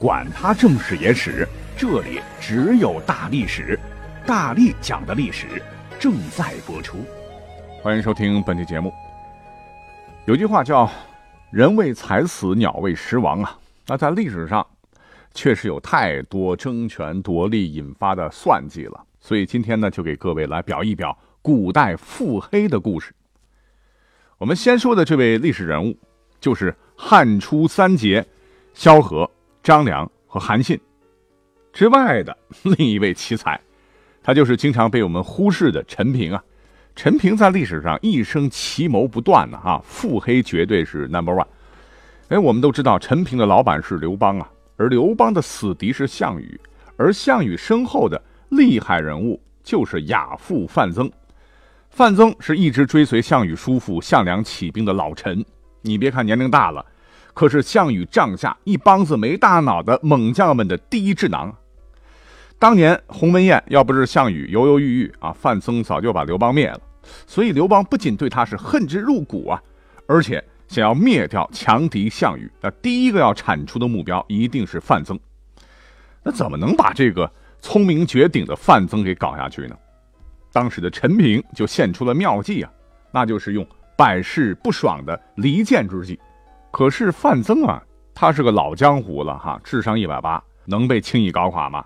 管他正史野史。这里只有大历史，大力讲的历史正在播出，欢迎收听本期节目。有句话叫“人为财死，鸟为食亡”啊，那在历史上确实有太多争权夺利引发的算计了，所以今天呢，就给各位来表一表古代腹黑的故事。我们先说的这位历史人物，就是汉初三杰萧何、张良和韩信。之外的 另一位奇才，他就是经常被我们忽视的陈平啊。陈平在历史上一生奇谋不断的啊，腹黑绝对是 number one。哎，我们都知道陈平的老板是刘邦啊，而刘邦的死敌是项羽，而项羽身后的厉害人物就是亚父范增。范增是一直追随项羽叔父项梁起兵的老臣，你别看年龄大了，可是项羽帐下一帮子没大脑的猛将们的第一智囊。当年鸿门宴要不是项羽犹犹豫豫啊，范增早就把刘邦灭了。所以刘邦不仅对他是恨之入骨啊，而且想要灭掉强敌项羽，那第一个要铲除的目标一定是范增。那怎么能把这个聪明绝顶的范增给搞下去呢？当时的陈平就献出了妙计啊，那就是用百试不爽的离间之计。可是范增啊，他是个老江湖了哈，智商一百八，能被轻易搞垮吗？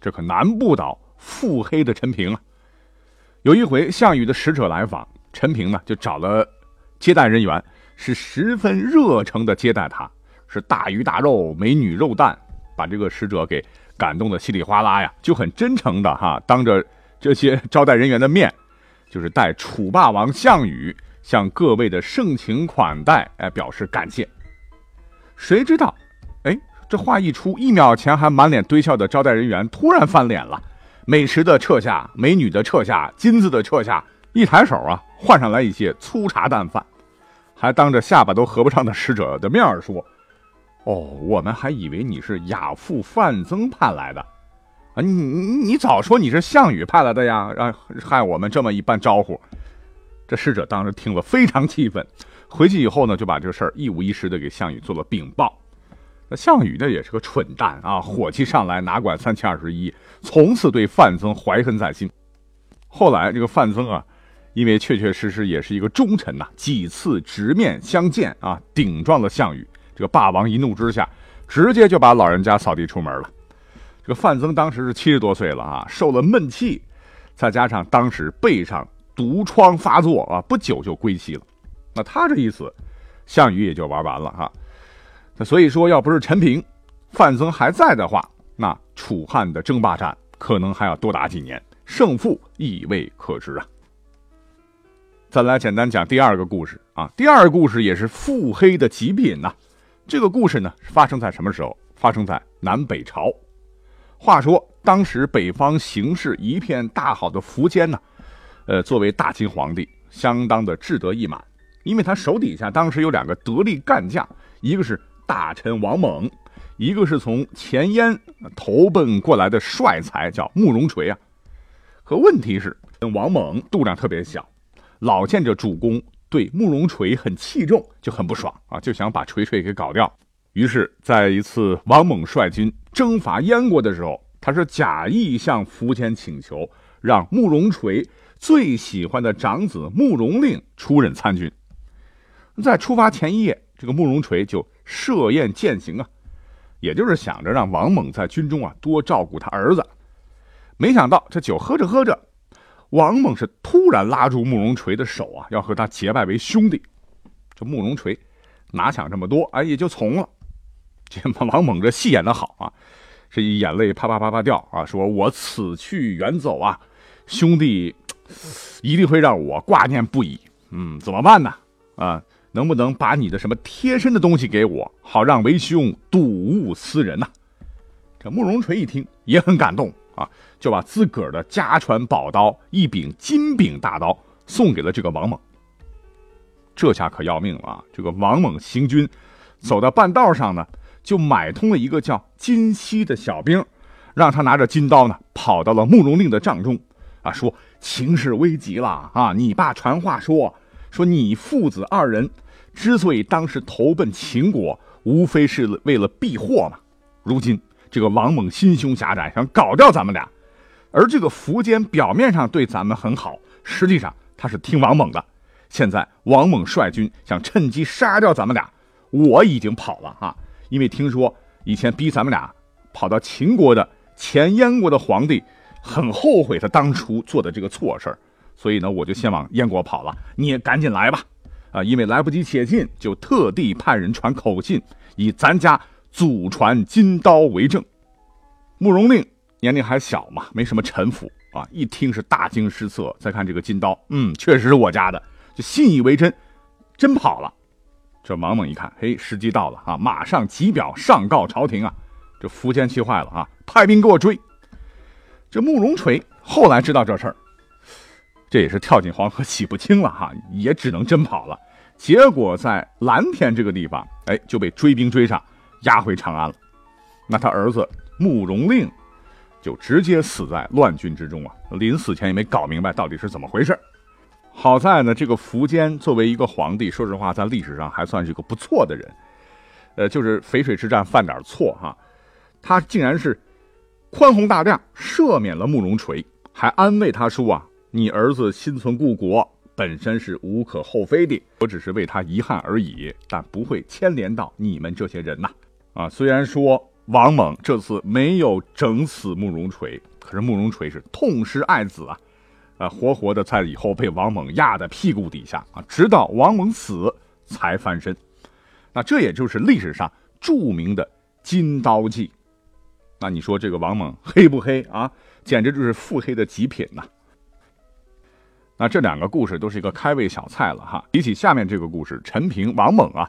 这可难不倒腹黑的陈平啊！有一回，项羽的使者来访，陈平呢就找了接待人员，是十分热诚的接待他，是大鱼大肉、美女肉蛋，把这个使者给感动的稀里哗啦呀，就很真诚的哈，当着这些招待人员的面，就是带楚霸王项羽向各位的盛情款待，哎，表示感谢。谁知道，哎。这话一出，一秒前还满脸堆笑的招待人员突然翻脸了，美食的撤下，美女的撤下，金子的撤下，一抬手啊，换上来一些粗茶淡饭，还当着下巴都合不上的使者的面说：“哦，我们还以为你是亚父范增派来的，啊，你你你早说你是项羽派来的呀，让害我们这么一般招呼。”这使者当时听了非常气愤，回去以后呢，就把这个事儿一五一十的给项羽做了禀报。那项羽呢也是个蠢蛋啊，火气上来哪管三七二十一，从此对范增怀恨在心。后来这个范增啊，因为确确实实也是一个忠臣呐，几次直面相见啊，顶撞了项羽。这个霸王一怒之下，直接就把老人家扫地出门了。这个范增当时是七十多岁了啊，受了闷气，再加上当时背上毒疮发作啊，不久就归西了。那他这一死，项羽也就玩完了哈。那所以说，要不是陈平、范增还在的话，那楚汉的争霸战可能还要多打几年，胜负亦未可知啊。再来简单讲第二个故事啊，第二个故事也是腹黑的极品呐。这个故事呢，发生在什么时候？发生在南北朝。话说当时北方形势一片大好的苻坚呢，呃，作为大秦皇帝，相当的志得意满，因为他手底下当时有两个得力干将，一个是。大臣王猛，一个是从前燕投奔过来的帅才，叫慕容垂啊。可问题是，王猛度量特别小，老见着主公对慕容垂很器重，就很不爽啊，就想把垂垂给搞掉。于是，在一次王猛率军征伐燕国的时候，他是假意向苻坚请求，让慕容垂最喜欢的长子慕容令出任参军。在出发前一夜，这个慕容垂就。设宴饯行啊，也就是想着让王猛在军中啊多照顾他儿子。没想到这酒喝着喝着，王猛是突然拉住慕容垂的手啊，要和他结拜为兄弟。这慕容垂哪想这么多，哎，也就从了。这王猛这戏演的好啊，是一眼泪啪啪啪啪掉啊，说我此去远走啊，兄弟 一定会让我挂念不已。嗯，怎么办呢？啊？能不能把你的什么贴身的东西给我，好让为兄睹物思人呐？这慕容垂一听也很感动啊，就把自个儿的家传宝刀一柄金柄大刀送给了这个王猛。这下可要命了啊！这个王猛行军走到半道上呢，就买通了一个叫金熙的小兵，让他拿着金刀呢，跑到了慕容令的帐中，说情势危急了啊！你爸传话说，说你父子二人之所以当时投奔秦国，无非是为了避祸嘛。如今这个王猛心胸狭窄，想搞掉咱们俩，而这个苻坚表面上对咱们很好，实际上他是听王猛的。现在王猛率军想趁机杀掉咱们俩，我已经跑了啊，因为听说以前逼咱们俩跑到秦国的前燕国的皇帝很后悔他当初做的这个错事所以呢我就先往燕国跑了，你也赶紧来吧，啊，因为来不及写信，就特地派人传口信，以咱家祖传金刀为证。慕容令年龄还小嘛，没什么城府啊，一听是大惊失色，再看这个金刀，嗯，确实是我家的。就信以为真，真跑了。这王猛一看，嘿，时机到了啊，马上急表上告朝廷啊！这苻坚气坏了啊，派兵给我追。这慕容垂后来知道这事儿，这也是跳进黄河洗不清了哈，也只能真跑了。结果在蓝田这个地方，哎，就被追兵追上，押回长安了。那他儿子慕容令就直接死在乱军之中啊！临死前也没搞明白到底是怎么回事。好在呢，这个苻坚作为一个皇帝，说实话，在历史上还算是一个不错的人。呃，就是淝水之战犯点错哈，他竟然是宽宏大量，赦免了慕容垂，还安慰他说啊：“你儿子心存故国，本身是无可厚非的，我只是为他遗憾而已，但不会牵连到你们这些人呐。”啊，虽然说王猛这次没有整死慕容垂，可是慕容垂是痛失爱子啊。啊，活活的在以后被王猛压在屁股底下啊，直到王猛死才翻身。那这也就是历史上著名的金刀记。那你说这个王猛黑不黑啊？简直就是腹黑的极品呐！那这两个故事都是一个开胃小菜了哈。比起下面这个故事，陈平王猛啊，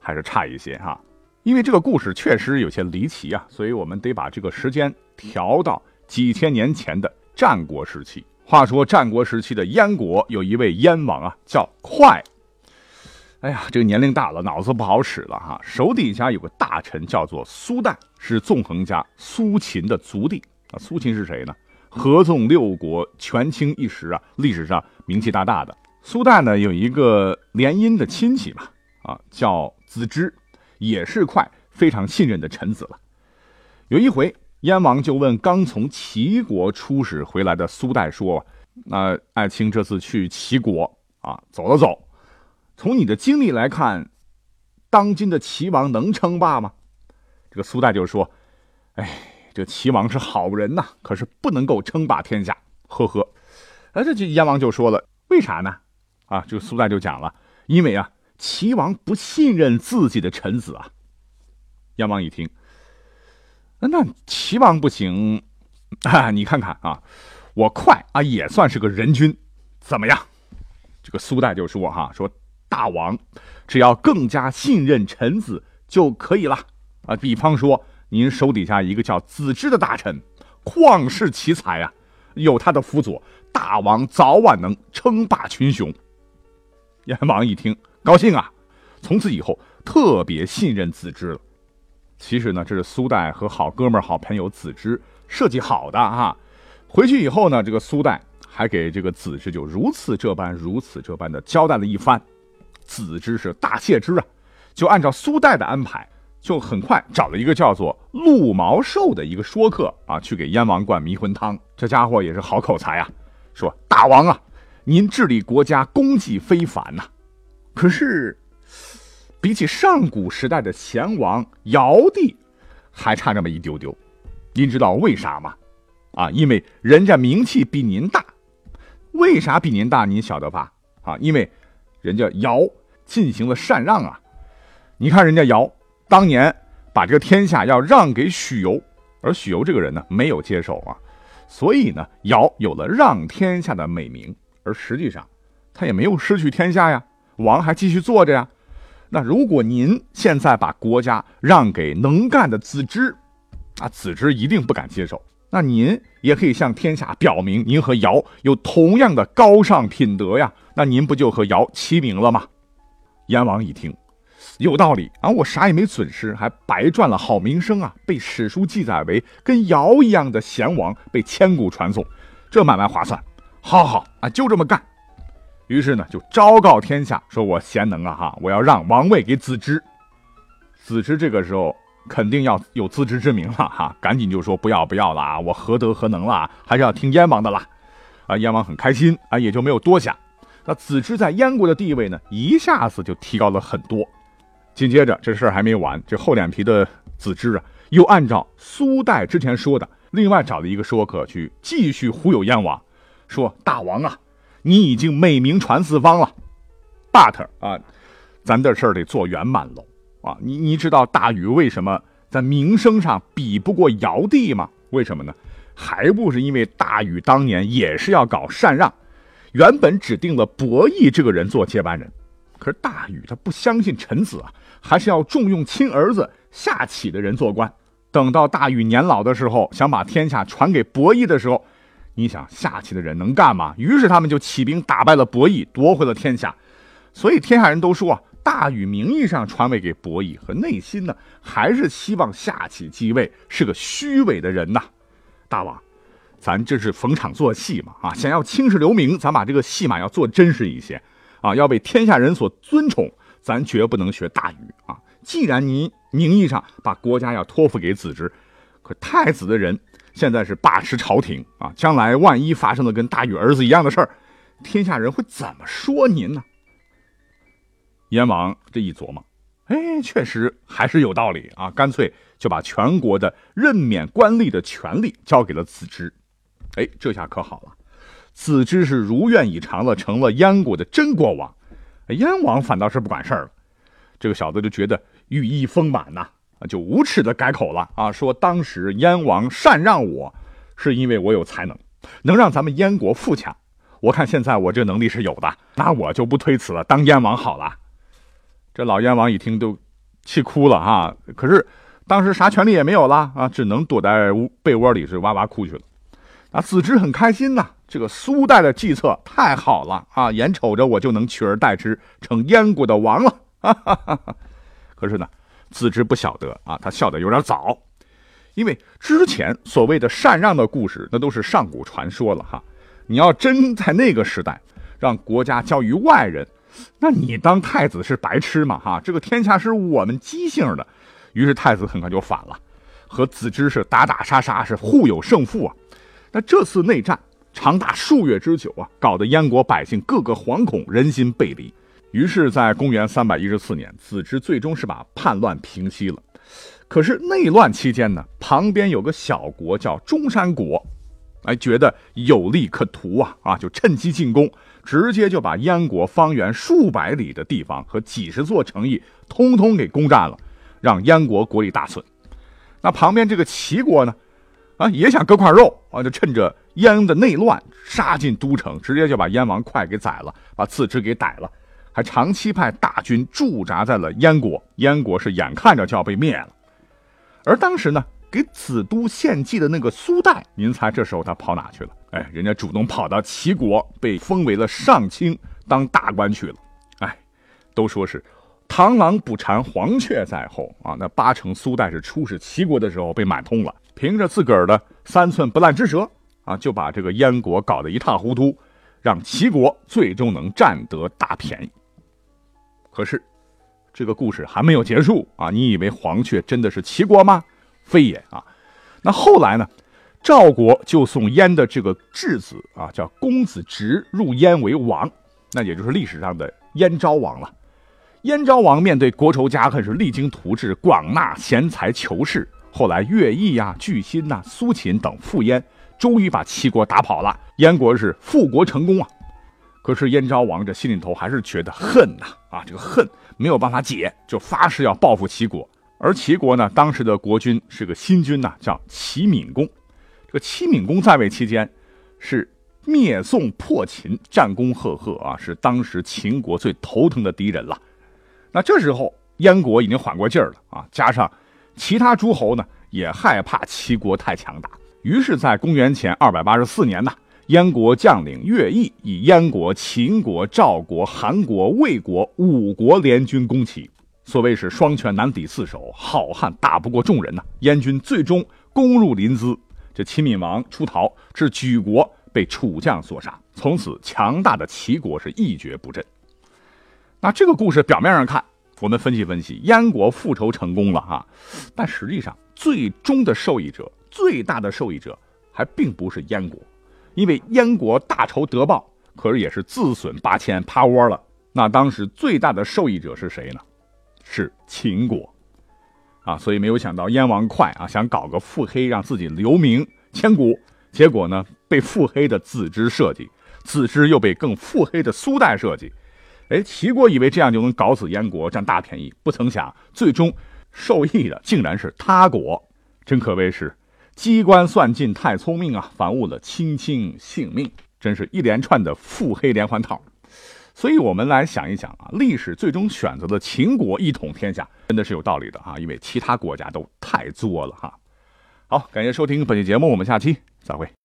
还是差一些哈。因为这个故事确实有些离奇啊，所以我们得把这个时间调到几千年前的战国时期。话说战国时期的燕国有一位燕王啊，叫快。哎呀，这个年龄大了，脑子不好使了哈。手底下有个大臣叫做苏代，是纵横家苏秦的族弟啊。苏秦是谁呢？合纵六国，权倾一时啊，历史上名气大大的。苏代呢有一个联姻的亲戚嘛，啊，叫子之，也是快非常信任的臣子了。有一回。燕王就问刚从齐国出使回来的苏代说：“那爱卿这次去齐国啊，走了走，从你的经历来看，当今的齐王能称霸吗？”这个苏代就说：“哎，这齐王是好人呐，可是不能够称霸天下。”呵呵，哎，这燕王就说了：“为啥呢？”啊，这个苏代就讲了：“因为啊，齐王不信任自己的臣子啊。”燕王一听。那齐王不行，啊，你看看啊，我快啊也算是个人君，怎么样？这个苏代就说哈，说大王只要更加信任臣子就可以了啊。比方说，您手底下一个叫子之的大臣，旷世奇才啊，有他的辅佐，大王早晚能称霸群雄。燕王一听高兴啊，从此以后特别信任子之了。其实呢，这是苏代和好哥们儿、好朋友子之设计好的哈。回去以后呢，这个苏代还给这个子之就如此这般、如此这般的交代了一番。子之是大谢之啊，就按照苏代的安排，就很快找了一个叫做陆毛寿的一个说客啊，去给燕王灌迷魂汤。这家伙也是好口才啊，说大王啊，您治理国家功绩非凡呐，可是。比起上古时代的贤王尧帝，还差那么一丢丢。您知道为啥吗？啊，因为人家名气比您大。为啥比您大？您晓得吧？啊，因为人家尧进行了禅让啊。你看人家尧当年把这个天下要让给许由，而许由这个人呢没有接受啊，所以呢尧有了让天下的美名。而实际上他也没有失去天下呀，王还继续做着呀。那如果您现在把国家让给能干的子之，啊，子之一定不敢接受。那您也可以向天下表明，您和尧有同样的高尚品德呀，那您不就和尧齐名了吗？燕王一听，有道理啊，我啥也没损失，还白赚了好名声啊，被史书记载为跟尧一样的贤王，被千古传颂，这买卖划算。好好啊，就这么干。于是呢，就昭告天下，说我贤能啊哈，我要让王位给子之。子之这个时候。肯定要有自知之明了哈，赶紧就说不要不要了啊，我何德何能了，还是要听燕王的啦。啊，燕王很开心啊，也就没有多想。那子之在燕国的地位呢，一下子就提高了很多。紧接着这事儿还没完，这厚脸皮的子之啊，又按照苏代之前说的，另外找了一个说客去继续忽悠燕王，说大王啊，你已经美名传四方了，but 啊，咱这事儿得做圆满喽。啊，你你知道大禹为什么在名声上比不过尧帝吗？为什么呢？还不是因为大禹当年也是要搞禅让，原本指定了伯益这个人做接班人，可是大禹他不相信臣子啊，还是要重用亲儿子夏启的人做官。等到大禹年老的时候，想把天下传给伯益的时候，你想夏启的人能干吗？于是他们就起兵打败了伯益，夺回了天下。所以天下人都说啊。大禹名义上传位给伯益，和内心呢还是希望夏启继位，是个虚伪的人呐。大王，咱这是逢场作戏嘛啊！想要青史留名，咱把这个戏码要做真实一些啊，要被天下人所尊崇。咱绝不能学大禹啊！既然您名义上把国家要托付给子之，可太子的人现在是把持朝廷啊，将来万一发生了跟大禹儿子一样的事儿，天下人会怎么说您呢？燕王这一琢磨，哎，确实还是有道理啊！干脆就把全国的任免官吏的权利交给了子之。哎，这下可好了，子之是如愿以偿了，成了燕国的真国王。燕王反倒是不管事儿了，这个小子就觉得羽翼丰满呐，就无耻的改口了啊，说当时燕王禅让我，是因为我有才能，能让咱们燕国富强。我看现在我这能力是有的，那我就不推辞了，当燕王好了。这老燕王一听都气哭了哈，可是当时啥权利也没有了啊，只能躲在被窝里是哇哇哭去了。啊，子之很开心呐，这个苏代的计策太好了啊，眼瞅着我就能取而代之，成燕国的王了。哈哈哈哈可是呢，子之不晓得啊，他笑得有点早，因为之前所谓的禅让的故事，那都是上古传说了哈。你要真在那个时代让国家交于外人。那你当太子是白痴嘛？哈，这个天下是我们姬姓的，于是太子很快就反了，和子之是打打杀杀，是互有胜负啊。那这次内战长达数月之久啊，搞得燕国百姓个个惶恐，人心背离。于是，在公元三百一十四年，子之最终是把叛乱平息了。可是内乱期间呢，旁边有个小国叫中山国，哎，觉得有利可图啊，啊，就趁机进攻。直接就把燕国方圆数百里的地方和几十座城邑通通给攻占了，让燕国国力大损。那旁边这个齐国呢，啊，也想割块肉啊，就趁着燕的内乱杀进都城，直接就把燕王哙给宰了，把次之给逮了，还长期派大军驻扎在了燕国。燕国是眼看着就要被灭了。而当时呢，给子都献祭的那个苏代，您猜这时候他跑哪去了？哎，人家主动跑到齐国，被封为了上卿，当大官去了。哎，都说是螳螂捕蝉，黄雀在后啊。那八成苏代是出使齐国的时候被买通了，凭着自个儿的三寸不烂之舌啊，就把这个燕国搞得一塌糊涂，让齐国最终能占得大便宜。可是，这个故事还没有结束啊！你以为黄雀真的是齐国吗？非也啊。那后来呢？赵国就送燕的这个质子啊，叫公子直入燕为王，那也就是历史上的燕昭王了。燕昭王面对国仇家恨，是励精图治，广纳贤才求士。后来乐毅呀、巨辛呐、苏秦等赴燕，终于把齐国打跑了，燕国是复国成功啊。可是燕昭王这心里头还是觉得恨呐，啊，这个恨没有办法解，就发誓要报复齐国。而齐国呢，当时的国君是个新君呐，叫齐闵公。这个齐闵公在位期间，是灭宋破秦，战功赫赫啊，是当时秦国最头疼的敌人了。那这时候燕国已经缓过劲儿了啊，加上其他诸侯呢也害怕齐国太强大，于是，在公元前二百八十四年呢，燕国将领乐毅以燕国、秦国、赵国、韩国、魏国五国联军攻齐。所谓是双拳难敌四手，好汉打不过众人呐。燕军最终攻入临淄，这齐闵王出逃，至举国被楚将所杀。从此，强大的齐国是一蹶不振。那这个故事表面上看，我们分析分析，燕国复仇成功了哈，但实际上最终的受益者、最大的受益者还并不是燕国，因为燕国大仇得报，可是也是自损八千，趴窝了。那当时最大的受益者是谁呢？是秦国，啊，所以没有想到燕王哙啊想搞个腹黑，让自己留名千古，结果呢被腹黑的子之设计，子之又被更腹黑的苏代设计，哎，齐国以为这样就能搞死燕国，占大便宜，不曾想最终受益的竟然是他国，真可谓是机关算尽太聪明啊，反误了卿卿性命，真是一连串的腹黑连环套。所以，我们来想一想啊，历史最终选择的秦国一统天下，真的是有道理的啊，因为其他国家都太作了哈。好，感谢收听本期节目，我们下期再会。